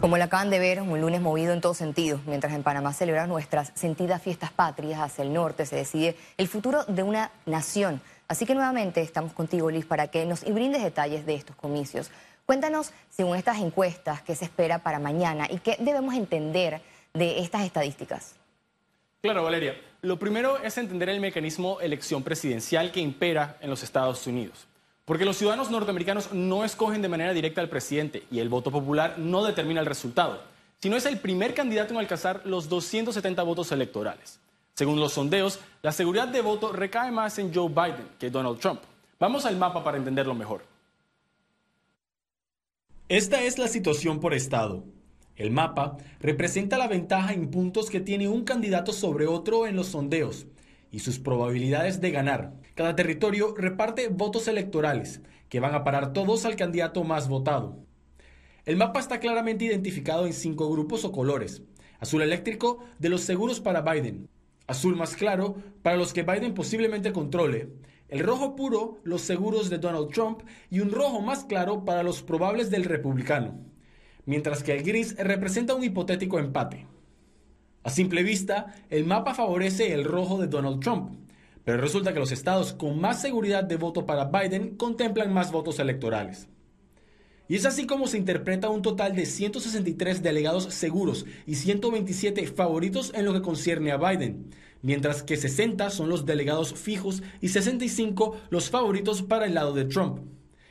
Como lo acaban de ver, un lunes movido en todos sentidos, mientras en Panamá celebran nuestras sentidas fiestas patrias hacia el norte, se decide el futuro de una nación. Así que nuevamente estamos contigo, Liz, para que nos brindes detalles de estos comicios. Cuéntanos, según estas encuestas, qué se espera para mañana y qué debemos entender de estas estadísticas. Claro, Valeria. Lo primero es entender el mecanismo elección presidencial que impera en los Estados Unidos. Porque los ciudadanos norteamericanos no escogen de manera directa al presidente y el voto popular no determina el resultado, sino es el primer candidato en alcanzar los 270 votos electorales. Según los sondeos, la seguridad de voto recae más en Joe Biden que Donald Trump. Vamos al mapa para entenderlo mejor. Esta es la situación por estado. El mapa representa la ventaja en puntos que tiene un candidato sobre otro en los sondeos y sus probabilidades de ganar. Cada territorio reparte votos electorales, que van a parar todos al candidato más votado. El mapa está claramente identificado en cinco grupos o colores. Azul eléctrico de los seguros para Biden, azul más claro para los que Biden posiblemente controle, el rojo puro los seguros de Donald Trump y un rojo más claro para los probables del republicano, mientras que el gris representa un hipotético empate. A simple vista, el mapa favorece el rojo de Donald Trump, pero resulta que los estados con más seguridad de voto para Biden contemplan más votos electorales. Y es así como se interpreta un total de 163 delegados seguros y 127 favoritos en lo que concierne a Biden, mientras que 60 son los delegados fijos y 65 los favoritos para el lado de Trump.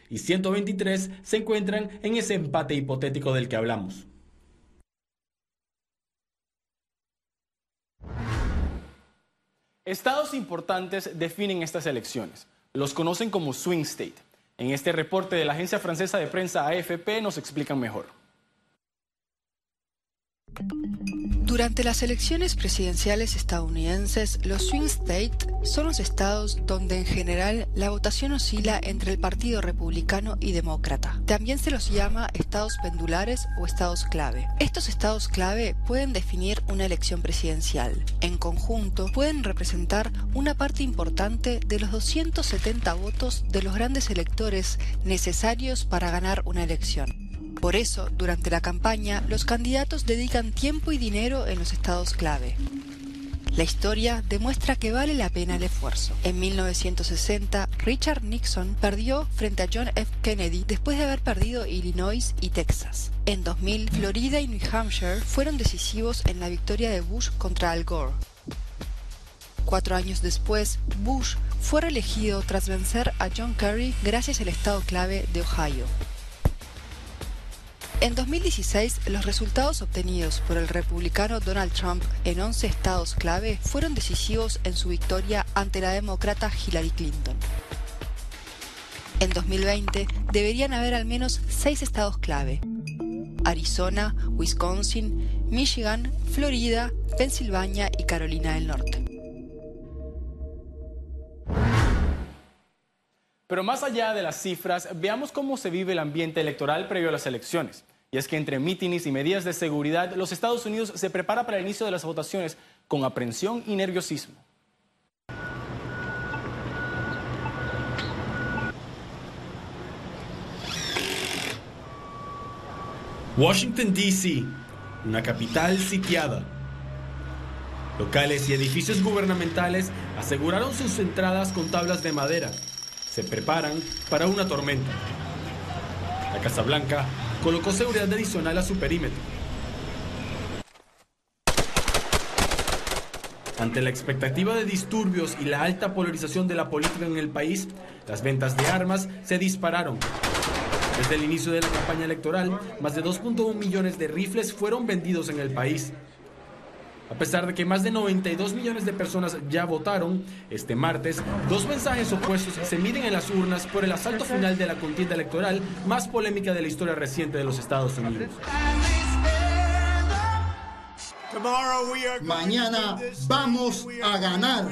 Y 123 se encuentran en ese empate hipotético del que hablamos. Estados importantes definen estas elecciones. Los conocen como swing state. En este reporte de la agencia francesa de prensa AFP nos explican mejor. Durante las elecciones presidenciales estadounidenses, los swing states son los estados donde en general la votación oscila entre el Partido Republicano y Demócrata. También se los llama estados pendulares o estados clave. Estos estados clave pueden definir una elección presidencial. En conjunto, pueden representar una parte importante de los 270 votos de los grandes electores necesarios para ganar una elección. Por eso, durante la campaña, los candidatos dedican tiempo y dinero en los estados clave. La historia demuestra que vale la pena el esfuerzo. En 1960, Richard Nixon perdió frente a John F. Kennedy después de haber perdido Illinois y Texas. En 2000, Florida y New Hampshire fueron decisivos en la victoria de Bush contra Al Gore. Cuatro años después, Bush fue reelegido tras vencer a John Kerry gracias al estado clave de Ohio. En 2016, los resultados obtenidos por el republicano Donald Trump en 11 estados clave fueron decisivos en su victoria ante la demócrata Hillary Clinton. En 2020 deberían haber al menos seis estados clave. Arizona, Wisconsin, Michigan, Florida, Pensilvania y Carolina del Norte. Pero más allá de las cifras, veamos cómo se vive el ambiente electoral previo a las elecciones. Y es que entre mítines y medidas de seguridad, los Estados Unidos se prepara para el inicio de las votaciones con aprensión y nerviosismo. Washington, D.C., una capital sitiada. Locales y edificios gubernamentales aseguraron sus entradas con tablas de madera se preparan para una tormenta. La Casa Blanca colocó seguridad adicional a su perímetro. Ante la expectativa de disturbios y la alta polarización de la política en el país, las ventas de armas se dispararon. Desde el inicio de la campaña electoral, más de 2.1 millones de rifles fueron vendidos en el país. A pesar de que más de 92 millones de personas ya votaron, este martes dos mensajes opuestos se miden en las urnas por el asalto final de la contienda electoral más polémica de la historia reciente de los Estados Unidos. Mañana vamos a ganar.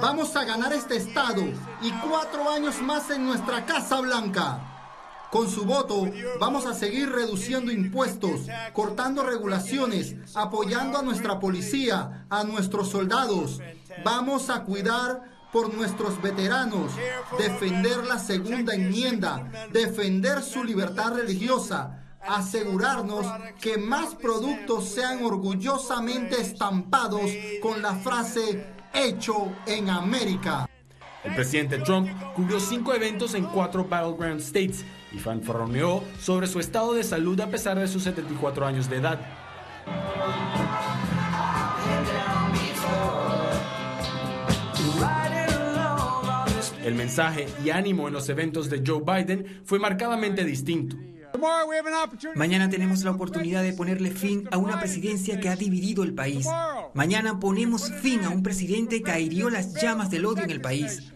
Vamos a ganar este estado y cuatro años más en nuestra Casa Blanca. Con su voto vamos a seguir reduciendo impuestos, cortando regulaciones, apoyando a nuestra policía, a nuestros soldados. Vamos a cuidar por nuestros veteranos, defender la segunda enmienda, defender su libertad religiosa, asegurarnos que más productos sean orgullosamente estampados con la frase hecho en América. El presidente Trump cubrió cinco eventos en cuatro battleground states y fanfarroneó sobre su estado de salud a pesar de sus 74 años de edad. El mensaje y ánimo en los eventos de Joe Biden fue marcadamente distinto. Mañana tenemos la oportunidad de ponerle fin a una presidencia que ha dividido el país. Mañana ponemos fin a un presidente que ahirió las llamas del odio en el país.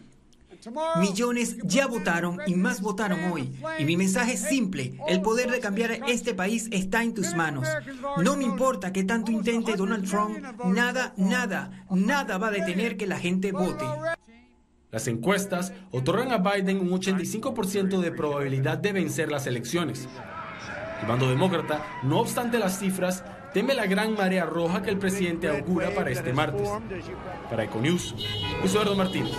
Millones ya votaron y más votaron hoy. Y mi mensaje es simple, el poder de cambiar este país está en tus manos. No me importa que tanto intente Donald Trump, nada, nada, nada va a detener que la gente vote. Las encuestas otorgan a Biden un 85% de probabilidad de vencer las elecciones. El bando demócrata, no obstante las cifras, teme la gran marea roja que el presidente augura para este martes. Para Econews, Eduardo Martínez.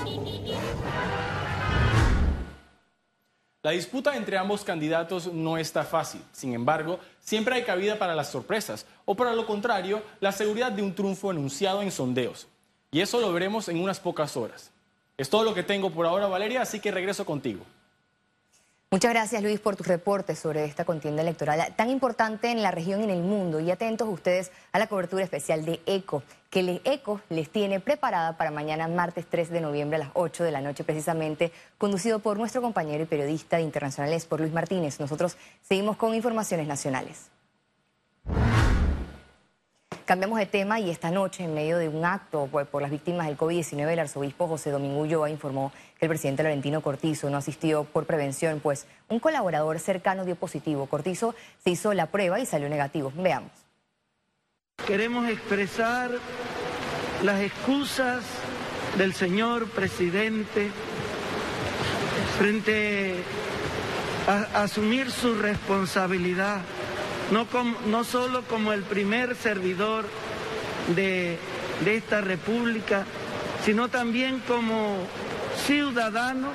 La disputa entre ambos candidatos no está fácil. Sin embargo, siempre hay cabida para las sorpresas o para lo contrario, la seguridad de un triunfo anunciado en sondeos. Y eso lo veremos en unas pocas horas. Es todo lo que tengo por ahora, Valeria, así que regreso contigo. Muchas gracias, Luis, por tus reportes sobre esta contienda electoral tan importante en la región y en el mundo. Y atentos ustedes a la cobertura especial de ECO, que el ECO les tiene preparada para mañana, martes 3 de noviembre a las 8 de la noche, precisamente, conducido por nuestro compañero y periodista de Internacionales, por Luis Martínez. Nosotros seguimos con informaciones nacionales. Cambiamos de tema y esta noche, en medio de un acto por, las víctimas del COVID-19, el arzobispo José Domingo Ulloa informó que el presidente Laurentino Cortizo no asistió por prevención, pues un colaborador cercano dio positivo. Cortizo se hizo la prueba y salió negativo. Veamos. Queremos expresar las excusas del señor presidente frente a asumir su responsabilidad no, no solo como el primer servidor de, de esta república, sino también como ciudadano.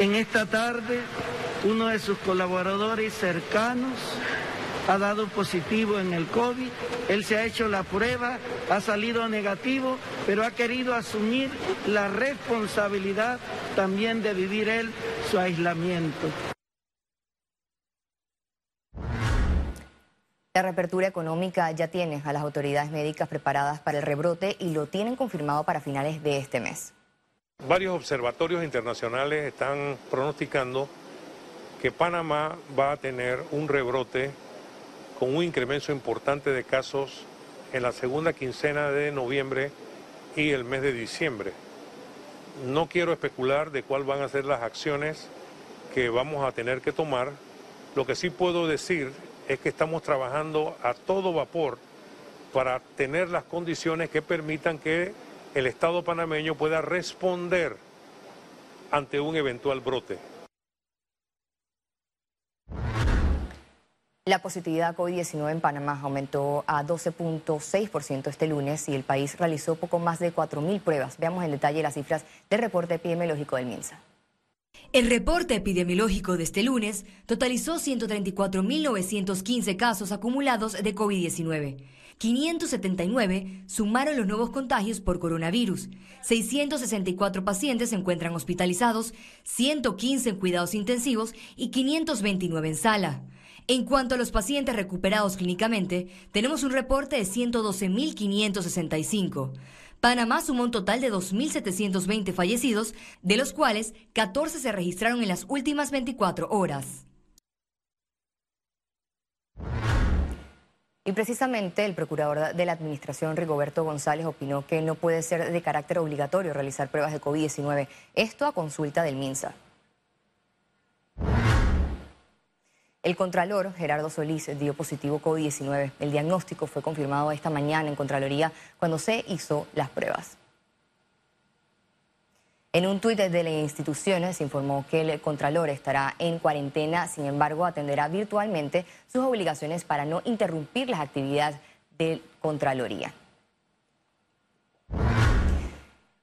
En esta tarde, uno de sus colaboradores cercanos ha dado positivo en el COVID, él se ha hecho la prueba, ha salido negativo, pero ha querido asumir la responsabilidad también de vivir él su aislamiento. La reapertura económica ya tiene a las autoridades médicas preparadas para el rebrote y lo tienen confirmado para finales de este mes. Varios observatorios internacionales están pronosticando que Panamá va a tener un rebrote con un incremento importante de casos en la segunda quincena de noviembre y el mes de diciembre. No quiero especular de cuáles van a ser las acciones que vamos a tener que tomar. Lo que sí puedo decir es que estamos trabajando a todo vapor para tener las condiciones que permitan que el Estado panameño pueda responder ante un eventual brote. La positividad COVID-19 en Panamá aumentó a 12.6% este lunes y el país realizó poco más de 4.000 pruebas. Veamos en detalle las cifras del reporte epidemiológico del MINSA. El reporte epidemiológico de este lunes totalizó 134.915 casos acumulados de COVID-19. 579 sumaron los nuevos contagios por coronavirus. 664 pacientes se encuentran hospitalizados, 115 en cuidados intensivos y 529 en sala. En cuanto a los pacientes recuperados clínicamente, tenemos un reporte de 112.565. Panamá sumó un total de 2.720 fallecidos, de los cuales 14 se registraron en las últimas 24 horas. Y precisamente el procurador de la Administración, Rigoberto González, opinó que no puede ser de carácter obligatorio realizar pruebas de COVID-19. Esto a consulta del MINSA. El contralor Gerardo Solís dio positivo COVID-19. El diagnóstico fue confirmado esta mañana en Contraloría cuando se hizo las pruebas. En un tuit de la institución se informó que el Contralor estará en cuarentena, sin embargo atenderá virtualmente sus obligaciones para no interrumpir las actividades de Contraloría.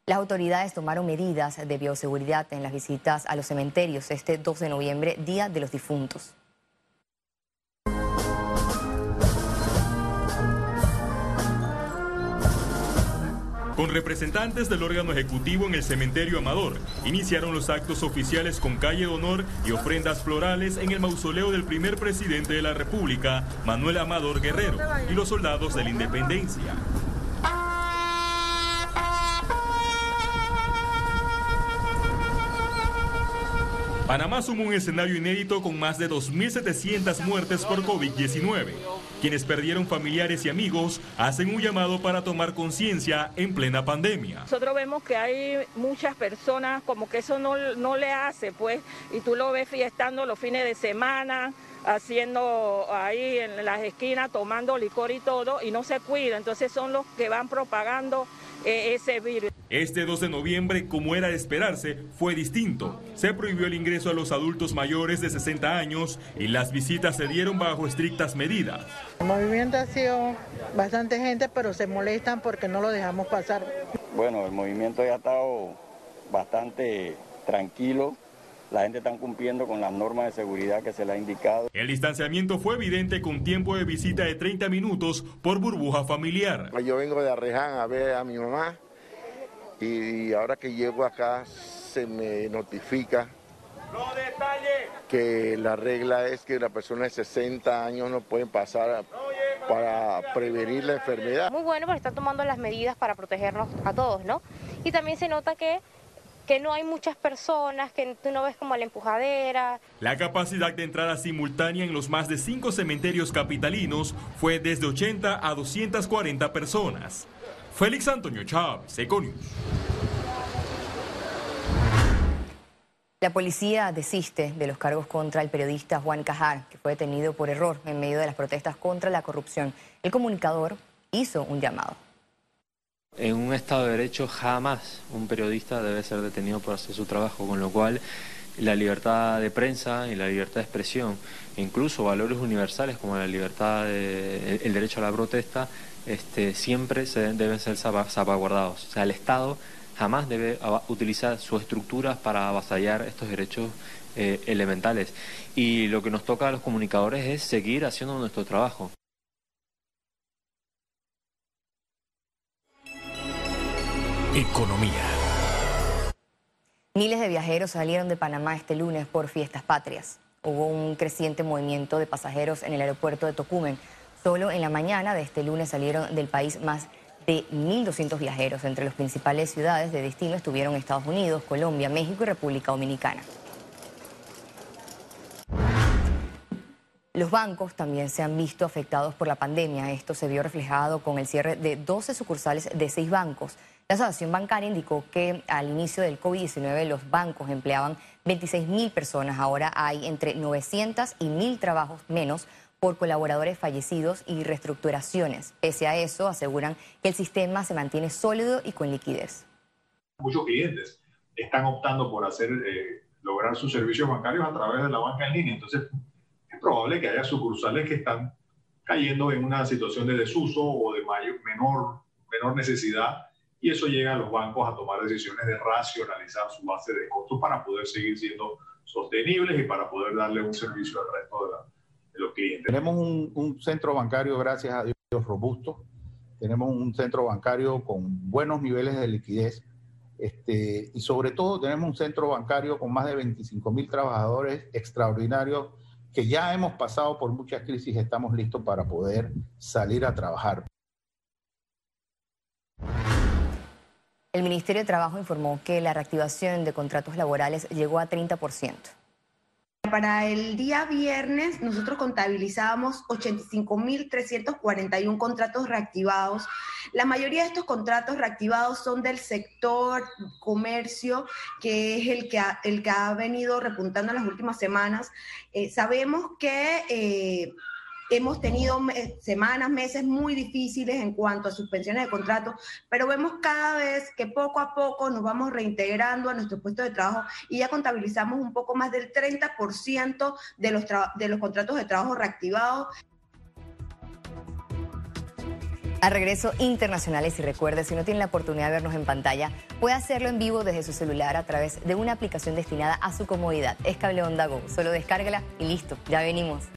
Las autoridades tomaron medidas de bioseguridad en las visitas a los cementerios este 2 de noviembre, Día de los Difuntos. Con representantes del órgano ejecutivo en el cementerio Amador, iniciaron los actos oficiales con calle de honor y ofrendas florales en el mausoleo del primer presidente de la República, Manuel Amador Guerrero, y los soldados de la independencia. Panamá sumó un escenario inédito con más de 2.700 muertes por COVID-19. Quienes perdieron familiares y amigos hacen un llamado para tomar conciencia en plena pandemia. Nosotros vemos que hay muchas personas como que eso no, no le hace, pues, y tú lo ves fiestando los fines de semana, haciendo ahí en las esquinas, tomando licor y todo, y no se cuida. Entonces son los que van propagando eh, ese virus. Este 2 de noviembre, como era de esperarse, fue distinto. Se prohibió el ingreso a los adultos mayores de 60 años y las visitas se dieron bajo estrictas medidas. El movimiento ha sido bastante gente, pero se molestan porque no lo dejamos pasar. Bueno, el movimiento ya ha estado bastante tranquilo. La gente está cumpliendo con las normas de seguridad que se le ha indicado. El distanciamiento fue evidente con tiempo de visita de 30 minutos por burbuja familiar. Yo vengo de Arreján a ver a mi mamá y ahora que llego acá se me notifica que la regla es que la persona de 60 años no pueden pasar para prevenir la enfermedad. Muy bueno porque están tomando las medidas para protegernos a todos, ¿no? Y también se nota que que no hay muchas personas, que tú no ves como la empujadera. La capacidad de entrada simultánea en los más de cinco cementerios capitalinos fue desde 80 a 240 personas. Félix Antonio Chávez, Econius. La policía desiste de los cargos contra el periodista Juan Cajar, que fue detenido por error en medio de las protestas contra la corrupción. El comunicador hizo un llamado. En un Estado de Derecho jamás un periodista debe ser detenido por hacer su trabajo, con lo cual la libertad de prensa y la libertad de expresión, incluso valores universales como la libertad, el derecho a la protesta, este, siempre se deben ser salvaguardados. O sea, el Estado jamás debe utilizar sus estructuras para avasallar estos derechos eh, elementales. Y lo que nos toca a los comunicadores es seguir haciendo nuestro trabajo. Economía. Miles de viajeros salieron de Panamá este lunes por fiestas patrias. Hubo un creciente movimiento de pasajeros en el aeropuerto de Tocumen. Solo en la mañana de este lunes salieron del país más de 1.200 viajeros. Entre las principales ciudades de destino estuvieron Estados Unidos, Colombia, México y República Dominicana. Los bancos también se han visto afectados por la pandemia. Esto se vio reflejado con el cierre de 12 sucursales de seis bancos. La Asociación Bancaria indicó que al inicio del COVID-19 los bancos empleaban 26 mil personas. Ahora hay entre 900 y 1.000 trabajos menos por colaboradores fallecidos y reestructuraciones. Pese a eso, aseguran que el sistema se mantiene sólido y con liquidez. Muchos clientes están optando por hacer, eh, lograr sus servicios bancarios a través de la banca en línea. Entonces, es probable que haya sucursales que están cayendo en una situación de desuso o de mayor, menor, menor necesidad y eso llega a los bancos a tomar decisiones de racionalizar su base de costos para poder seguir siendo sostenibles y para poder darle un servicio al resto de, los clientes. Tenemos un, centro bancario, gracias a Dios, robusto. Tenemos un centro bancario con buenos niveles de liquidez. Este, y sobre todo tenemos un centro bancario con más de 25 mil trabajadores extraordinarios que ya hemos pasado por muchas crisis y estamos listos para poder salir a trabajar. El Ministerio de Trabajo informó que la reactivación de contratos laborales llegó a 30%. Para el día viernes nosotros contabilizábamos 85.341 contratos reactivados. La mayoría de estos contratos reactivados son del sector comercio, que es el que ha, el que ha venido repuntando en las últimas semanas. Eh, sabemos que... Eh, Hemos tenido semanas, meses muy difíciles en cuanto a suspensiones de contratos, pero vemos cada vez que poco a poco nos vamos reintegrando a nuestro puesto de trabajo y ya contabilizamos un poco más del 30% de los, de los contratos de trabajo reactivados. A regreso internacionales y recuerde, si no tiene la oportunidad de vernos en pantalla, puede hacerlo en vivo desde su celular a través de una aplicación destinada a su comodidad. Es Cable Onda Go. Solo descárgala y listo, ya venimos.